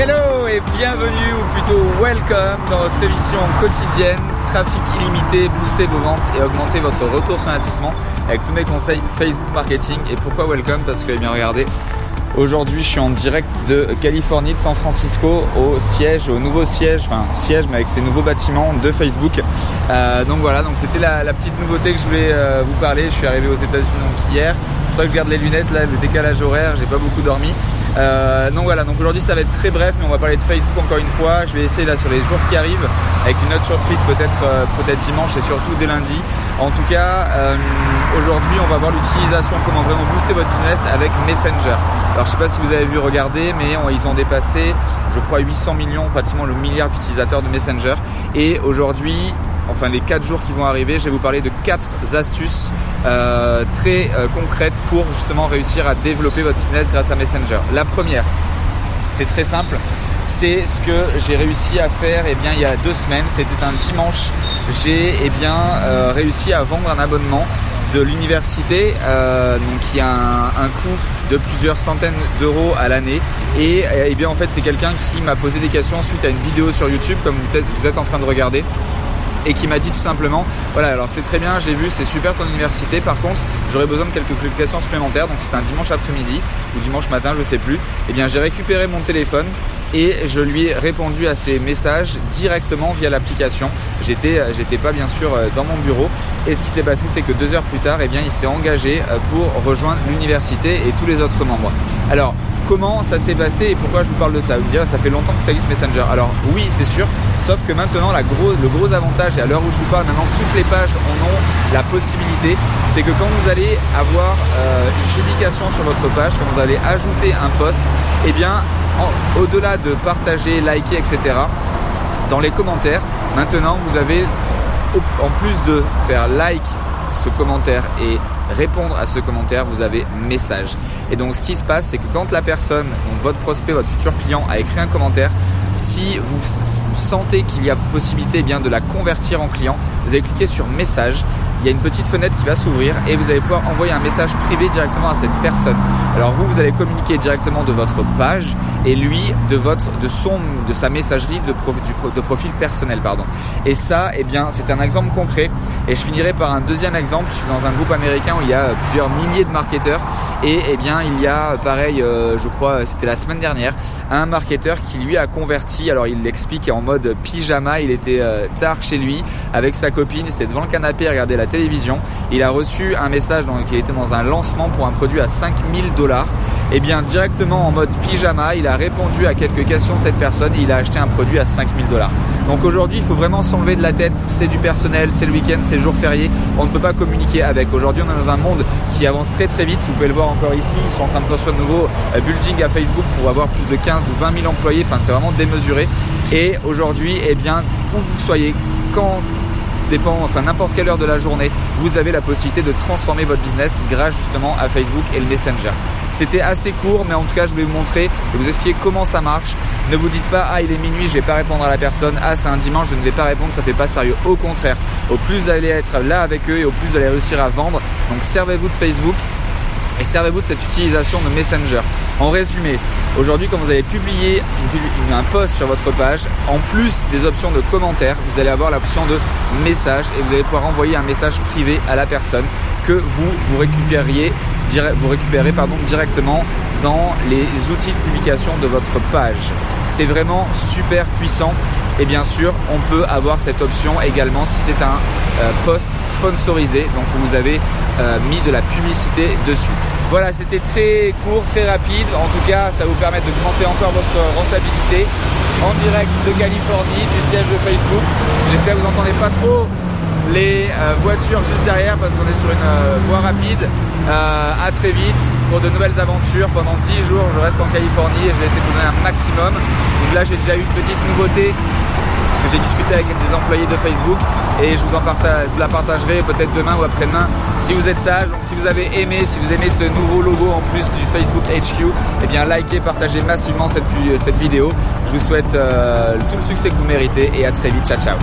Hello et bienvenue ou plutôt welcome dans votre émission quotidienne Trafic illimité, booster vos ventes et augmenter votre retour sur investissement avec tous mes conseils Facebook marketing. Et pourquoi welcome? Parce que eh bien regardez, aujourd'hui je suis en direct de Californie, de San Francisco au siège, au nouveau siège, enfin siège mais avec ces nouveaux bâtiments de Facebook. Euh, donc voilà, donc c'était la, petite nouveauté que je voulais euh, vous parler. Je suis arrivé aux États-Unis hier. Que je garde les lunettes là, le décalage horaire, j'ai pas beaucoup dormi. Euh, donc voilà, donc aujourd'hui ça va être très bref, mais on va parler de Facebook encore une fois. Je vais essayer là sur les jours qui arrivent, avec une autre surprise peut-être euh, peut-être dimanche et surtout dès lundi. En tout cas, euh, aujourd'hui on va voir l'utilisation, comment vraiment booster votre business avec Messenger. Alors je sais pas si vous avez vu regarder, mais ils ont dépassé, je crois, 800 millions, pratiquement le milliard d'utilisateurs de Messenger. Et aujourd'hui, enfin les 4 jours qui vont arriver, je vais vous parler de 4 astuces euh, très euh, concrètes pour justement réussir à développer votre business grâce à Messenger. La première, c'est très simple, c'est ce que j'ai réussi à faire eh bien, il y a deux semaines, c'était un dimanche, j'ai eh bien, euh, réussi à vendre un abonnement de l'université donc qui a un, coût de plusieurs centaines d'euros à l'année. Et eh bien en fait c'est quelqu'un qui m'a posé des questions suite à une vidéo sur YouTube comme vous êtes en train de regarder et qui m'a dit tout simplement voilà alors c'est très bien j'ai vu c'est super ton université par contre j'aurais besoin de quelques publications supplémentaires donc c'était un dimanche après-midi ou dimanche matin je sais plus et eh bien j'ai récupéré mon téléphone et je lui ai répondu à ses messages directement via l'application. J'étais, j'étais pas bien sûr euh, dans mon bureau. Et ce qui s'est passé, c'est que deux heures plus tard, eh bien, il s'est engagé euh, pour rejoindre l'université et tous les autres membres. Alors, comment ça s'est passé et pourquoi je vous parle de ça? Vous me direz, ça fait longtemps que ça existe Messenger. Alors oui, c'est sûr, sauf que maintenant, le gros avantage, et à l'heure où je vous parle, maintenant toutes les pages en ont la possibilité, c'est que quand vous allez avoir euh, une publication sur votre page, quand vous allez ajouter un post, eh bien, au-delà de partager, liker, etc., dans les commentaires, maintenant, vous avez, en plus de faire like ce commentaire et répondre à ce commentaire, vous avez message. Et donc ce qui se passe, c'est que quand la personne, votre prospect, votre futur client a écrit un commentaire, si vous, sentez qu'il y a possibilité eh bien, de la convertir en client, vous allez cliquer sur message il y a une petite fenêtre qui va s'ouvrir et vous allez pouvoir envoyer un message privé directement à cette personne. Alors vous, vous allez communiquer directement de votre page et lui de votre, de son, de sa messagerie de, de profil personnel, pardon. Et ça, eh bien, c'est un exemple concret. Et je finirai par un deuxième exemple. Je suis dans un groupe américain où il y a plusieurs milliers de marketeurs et eh bien, il y a pareil, euh, je crois, c'était la semaine dernière, un marketeur qui lui a converti. Alors il l'explique en mode pyjama. Il était euh, tard chez lui avec sa copine. C'était devant le canapé, regarder la télévision. Il a reçu un message donc, il était dans un lancement pour un produit à 5000 dollars. Et bien directement en mode pyjama, il a répondu à quelques questions de cette personne et il a acheté un produit à 5000 dollars. Donc aujourd'hui, il faut vraiment s'enlever de la tête. C'est du personnel, c'est le week-end, c'est le jour férié. On ne peut pas communiquer avec. Aujourd'hui, on est dans un monde qui avance très très vite. Vous pouvez le voir encore ici. Ils sont en train de construire de nouveaux euh, buildings à Facebook pour avoir plus de 15 ou 20 000 employés. Enfin, c'est vraiment démesuré. Et aujourd'hui, eh bien, où vous soyez, quand dépend, enfin n'importe quelle heure de la journée, vous avez la possibilité de transformer votre business grâce justement à Facebook et le Messenger. C'était assez court, mais en tout cas, je vais vous montrer et vous expliquer comment ça marche. Ne vous dites pas, ah, il est minuit, je vais pas répondre à la personne. Ah, c'est un dimanche, je ne vais pas répondre, ça fait pas sérieux. Au contraire, au plus vous allez être là avec eux et au plus vous allez réussir à vendre. Donc, servez-vous de Facebook et servez-vous de cette utilisation de Messenger. En résumé, aujourd'hui quand vous allez publier un post sur votre page, en plus des options de commentaires, vous allez avoir l'option de message et vous allez pouvoir envoyer un message privé à la personne que vous vous récupériez vous récupérez directement dans les outils de publication de votre page. C'est vraiment super puissant et bien sûr on peut avoir cette option également si c'est un euh, post sponsorisé donc vous avez euh, mis de la publicité dessus. Voilà, c'était très court, très rapide. En tout cas, ça vous permet d'augmenter encore votre rentabilité en direct de Californie, du siège de Facebook. J'espère que vous n'entendez pas trop les euh, voitures juste derrière parce qu'on est sur une voie rapide. Euh, à très vite pour de nouvelles aventures. Pendant 10 jours, je reste en Californie et je vais essayer de vous donner un maximum. Donc là, j'ai déjà eu une petite nouveauté que j'ai discuté avec des employés de Facebook et je vous, la partagerai peut-être demain ou après-demain si vous êtes sage. Donc si vous avez aimé, si vous aimez ce nouveau logo en plus du Facebook HQ, eh bien likez, partagez massivement cette, cette vidéo. Je vous souhaite tout le succès que vous méritez et à très vite. Ciao ciao